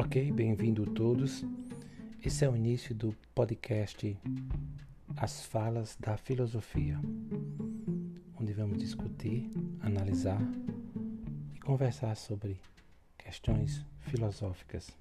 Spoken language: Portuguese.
Ok, bem-vindo todos. Esse é o início do podcast As Falas da Filosofia, onde vamos discutir, analisar e conversar sobre questões filosóficas.